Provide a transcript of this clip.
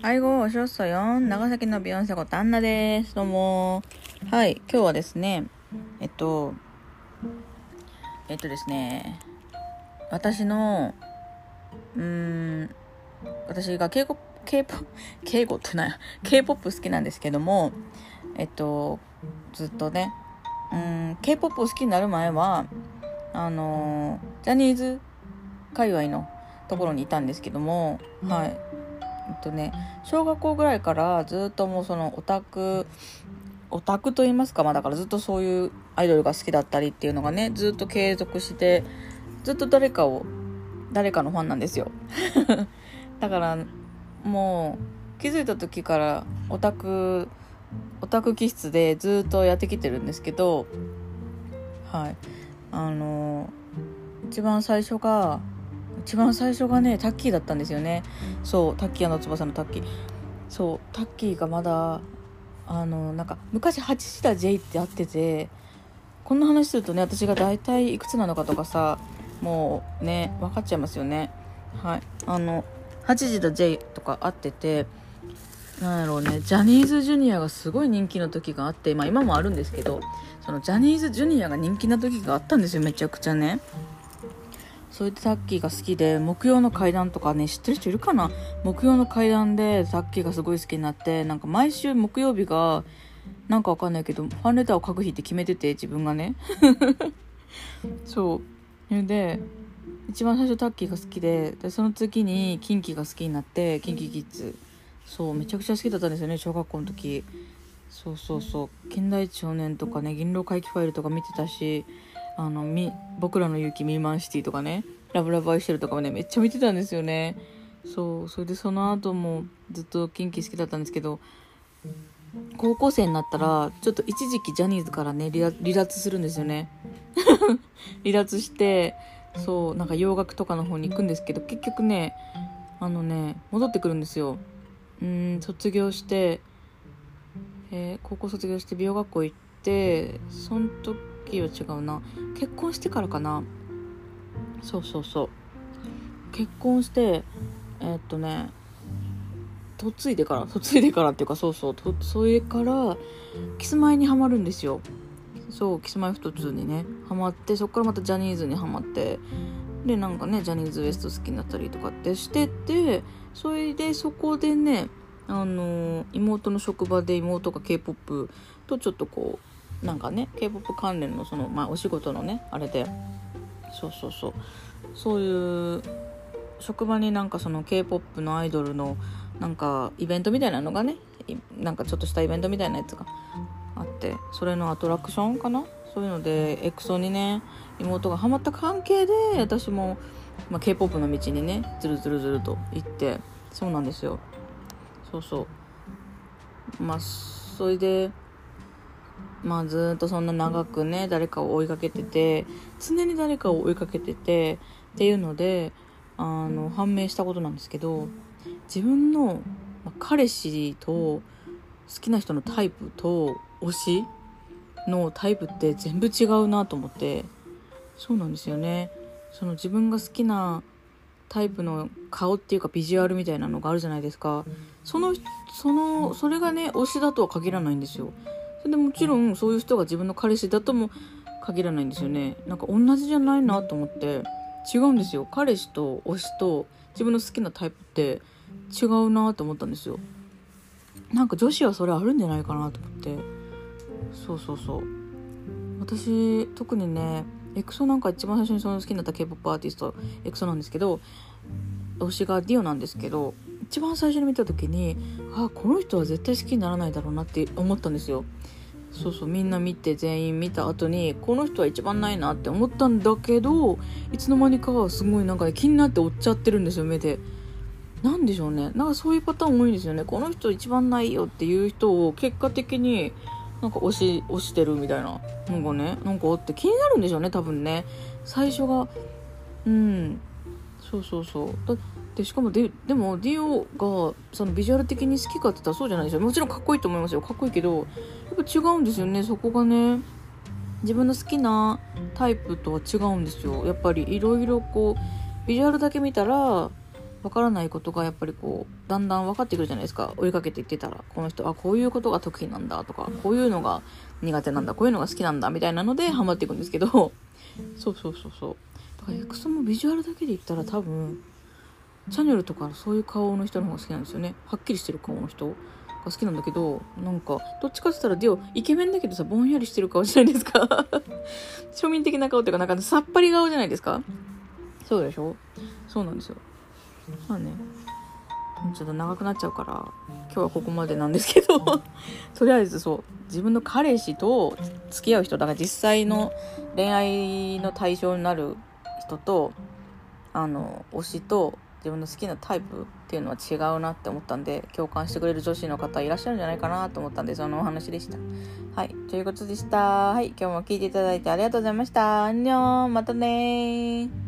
愛語おしょっそよん。長崎のビヨンセことアンナです。どうも。はい、今日はですね、えっと、えっとですね、私の、うーん、私が K-POP、敬語ってなんや、K-POP 好きなんですけども、えっと、ずっとね、うーん、K-POP を好きになる前は、あの、ジャニーズ界隈のところにいたんですけども、はい。えっとね、小学校ぐらいからずっともうそのオタク、オタクと言いますか、まあだからずっとそういうアイドルが好きだったりっていうのがね、ずっと継続して、ずっと誰かを、誰かのファンなんですよ。だから、もう気づいた時からオタク、オタク気質でずっとやってきてるんですけど、はい。あの、一番最初が、一番最初がねタッキーだったんですよね。そうタッキーの翼のタッキー。そうタッキーがまだあのなんか昔8時だ J ってあっててこんな話するとね私が大体いくつなのかとかさもうね分かっちゃいますよね。はい。あの8時だ J とかあっててなんやろうねジャニーズジュニアがすごい人気の時があってまあ今もあるんですけどそのジャニーズジュニアが人気な時があったんですよめちゃくちゃねそれでタッキーが好きで木曜の階段とかね知ってる人いるかな？木曜の階段でタッキーがすごい好きになってなんか毎週木曜日がなんかわかんないけどファンレターを書く日って決めてて自分がね。そう。それで一番最初タッキーが好きででその次にキンキが好きになってキンキキッズ。そうめちゃくちゃ好きだったんですよね小学校の時。そうそうそう。近代一少年とかね銀狼回帰ファイルとか見てたしあのみ僕らの勇気ミーマンシティとかねラブラブ愛してるとかもねめっちゃ見てたんですよね。そうそれでその後もずっとキンキ好きだったんですけど高校生になったらちょっと一時期ジャニーズからね離脱するんですよね。離脱してそうなんか洋楽とかの方に行くんですけど結局ねあのね戻ってくるんですよ。うん卒業して、えー高校卒業して美容学校行ってその時は違うな。結婚してからかな。そうそうそう。結婚してえーっとね嫁いでから嫁いでからっていうかそうそう。それからキスマイにはまるんですよ。そうキスマイフト2にねハマってそこからまたジャニーズにはまってでなんかねジャニーズ WEST 好きになったりとかってしててそれでそこでねあの妹の職場で妹が k p o p とちょっとこうなんかね k p o p 関連のその、まあ、お仕事のねあれで。そうそうそう。そういう職場になんかその k p o p のアイドルのなんかイベントみたいなのがねなんかちょっとしたイベントみたいなやつがあってそれのアトラクションかな？そういうのでエクソにね妹がハマった関係で私も、まあ、k p o p の道にねずるずるずると行ってそうなんですよ。そうそう。まあそれでまあずっとそんな長くね誰かを追いかけてて常に誰かを追いかけててっていうのであの判明したことなんですけど自分の彼氏と好きな人のタイプと推しのタイプって全部違うなと思ってそうなんですよね。その自分が好きなタイプの顔っていうかビジュアルみたいなのがあるじゃないですか。そのそのそれがね推しだとは限らないんですよ。それでもちろんそういう人が自分の彼氏だとも限らないんですよね。なんか同じじゃないなと思って。違うんですよ。彼氏と推しと自分の好きなタイプって違うなと思ったんですよ。なんか女子はそれあるんじゃないかなと思って。そうそうそう。私特にねエクソなんか一番最初にその好きになった k p o p アーティストエクソなんですけど推しがディオなんですけど一番最初に見た時にあこの人は絶対好きにならないだろうなって思ったんですよ。そうそうみんな見て全員見た後にこの人は一番ないなって思ったんだけどいつの間にかすごいなんか、ね、気になって追っちゃってるんですよ目で。なんでしょうね。なんかそういうパターン多いんですよね。この人一番ないよっていう人を結果的になんか押し押してるみたいなのがねなんかあって気になるんでしょうね多分ね。最初がうん。そうそうそう。だってしかもででもディオがそのビジュアル的に好きかって言ったらそうじゃないですよ。もちろんかっこいいと思いますよ。かっこいいけどやっぱ違うんですよねそこがね。自分の好きなタイプとは違うんですよ。やっぱりいろいろこうビジュアルだけ見たらわわからないことがやっぱりこうだんだん分かってくるじゃないですか。追いかけていってたら。この人あこういうことが得意なんだとかこういうのが苦手なんだこういうのが好きなんだみたいなのでハマっていくんですけど。そうそうそうそう。だからクソもビジュアルだけで言ったら多分チャネルとかそういう顔の人の方が好きなんですよね。はっきりしてる顔の人が好きなんだけどなんかどっちかって言ったらディオイケメンだけどさぼんやりしてる顔じゃないですか。庶民的な顔っていうかなんかさっぱり顔じゃないですか。そうでしょ？そうなんですよ。まあね。ちょっと長くなっちゃうから今日はここまでなんですけど。とりあえずそう。自分の彼氏と付き合う人だから実際の恋愛の対象になる人とあの推しと自分の好きなタイプっていうのは違うなって思ったんで共感してくれる女子の方いらっしゃるんじゃないかなと思ったんでそのお話でした。はい。ということでした。はい。今日も聞いていただいてありがとうございました。アンニョン。またね